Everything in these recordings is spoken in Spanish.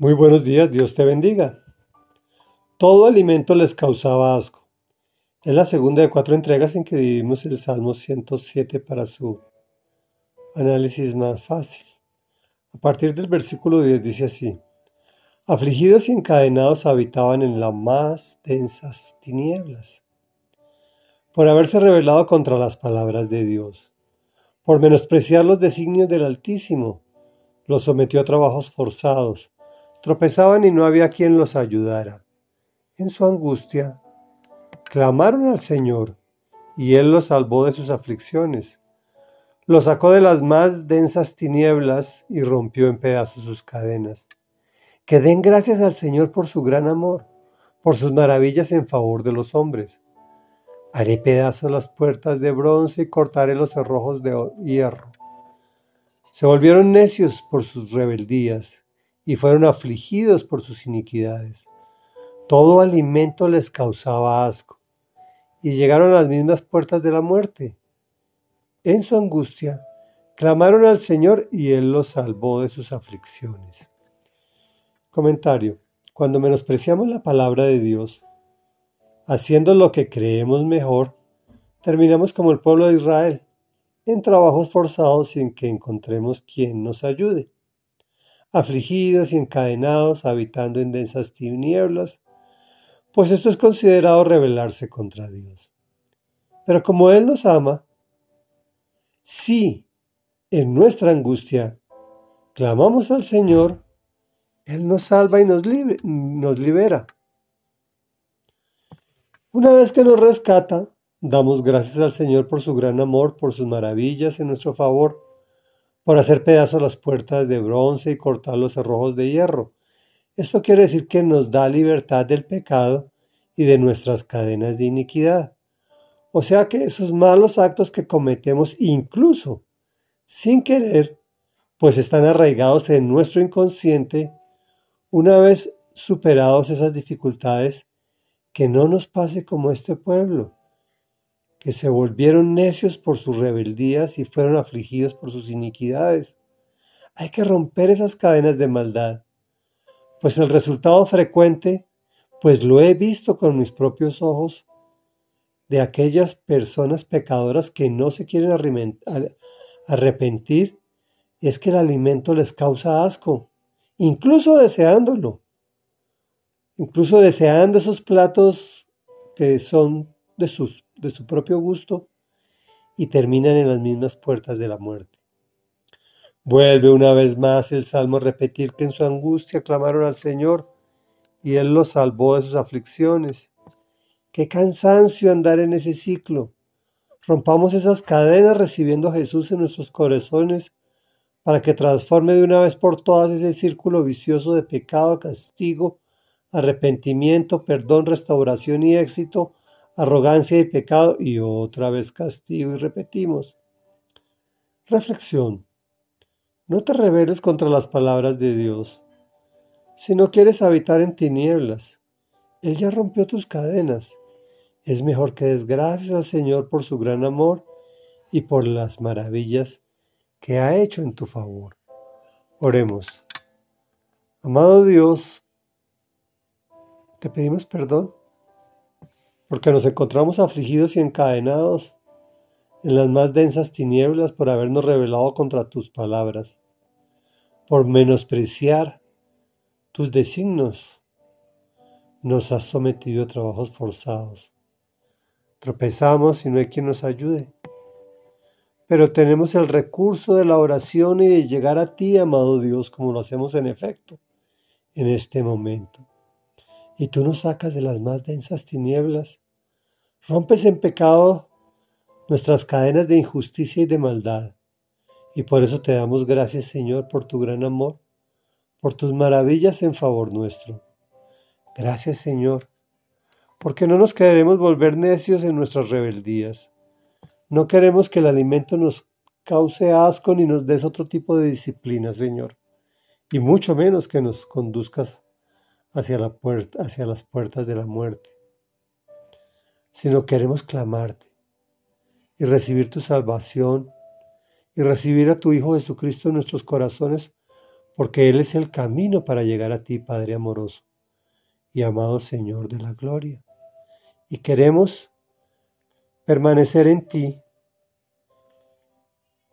Muy buenos días, Dios te bendiga. Todo alimento les causaba asco. Es la segunda de cuatro entregas en que dividimos el Salmo 107 para su análisis más fácil. A partir del versículo 10 dice así, afligidos y encadenados habitaban en las más densas tinieblas, por haberse rebelado contra las palabras de Dios, por menospreciar los designios del Altísimo, los sometió a trabajos forzados Tropezaban y no había quien los ayudara. En su angustia, clamaron al Señor, y Él los salvó de sus aflicciones. Los sacó de las más densas tinieblas y rompió en pedazos sus cadenas. Que den gracias al Señor por su gran amor, por sus maravillas en favor de los hombres. Haré pedazos las puertas de bronce y cortaré los cerrojos de hierro. Se volvieron necios por sus rebeldías y fueron afligidos por sus iniquidades. Todo alimento les causaba asco, y llegaron a las mismas puertas de la muerte. En su angustia, clamaron al Señor y Él los salvó de sus aflicciones. Comentario. Cuando menospreciamos la palabra de Dios, haciendo lo que creemos mejor, terminamos como el pueblo de Israel, en trabajos forzados sin que encontremos quien nos ayude afligidos y encadenados, habitando en densas tinieblas, pues esto es considerado rebelarse contra Dios. Pero como Él nos ama, si en nuestra angustia clamamos al Señor, Él nos salva y nos, nos libera. Una vez que nos rescata, damos gracias al Señor por su gran amor, por sus maravillas en nuestro favor por hacer pedazos las puertas de bronce y cortar los cerrojos de hierro. Esto quiere decir que nos da libertad del pecado y de nuestras cadenas de iniquidad. O sea que esos malos actos que cometemos incluso sin querer, pues están arraigados en nuestro inconsciente, una vez superados esas dificultades, que no nos pase como este pueblo, que se volvieron necios por sus rebeldías y fueron afligidos por sus iniquidades. Hay que romper esas cadenas de maldad, pues el resultado frecuente, pues lo he visto con mis propios ojos, de aquellas personas pecadoras que no se quieren arrepentir, es que el alimento les causa asco, incluso deseándolo, incluso deseando esos platos que son de sus de su propio gusto y terminan en las mismas puertas de la muerte. Vuelve una vez más el Salmo a repetir que en su angustia clamaron al Señor y Él los salvó de sus aflicciones. Qué cansancio andar en ese ciclo. Rompamos esas cadenas recibiendo a Jesús en nuestros corazones para que transforme de una vez por todas ese círculo vicioso de pecado, castigo, arrepentimiento, perdón, restauración y éxito arrogancia y pecado y otra vez castigo y repetimos. Reflexión. No te rebeles contra las palabras de Dios. Si no quieres habitar en tinieblas, Él ya rompió tus cadenas. Es mejor que des gracias al Señor por su gran amor y por las maravillas que ha hecho en tu favor. Oremos. Amado Dios, te pedimos perdón porque nos encontramos afligidos y encadenados en las más densas tinieblas por habernos rebelado contra tus palabras, por menospreciar tus designios. Nos has sometido a trabajos forzados. Tropezamos y no hay quien nos ayude. Pero tenemos el recurso de la oración y de llegar a ti, amado Dios, como lo hacemos en efecto en este momento y tú nos sacas de las más densas tinieblas. Rompes en pecado nuestras cadenas de injusticia y de maldad. Y por eso te damos gracias, Señor, por tu gran amor, por tus maravillas en favor nuestro. Gracias, Señor, porque no nos queremos volver necios en nuestras rebeldías. No queremos que el alimento nos cause asco ni nos des otro tipo de disciplina, Señor, y mucho menos que nos conduzcas hacia, la puerta, hacia las puertas de la muerte, sino queremos clamarte y recibir tu salvación y recibir a tu Hijo Jesucristo en nuestros corazones porque Él es el camino para llegar a ti, Padre amoroso y amado Señor de la gloria. Y queremos permanecer en ti,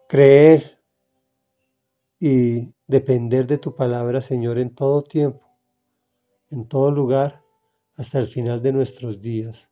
creer y depender de tu palabra, Señor, en todo tiempo, en todo lugar, hasta el final de nuestros días.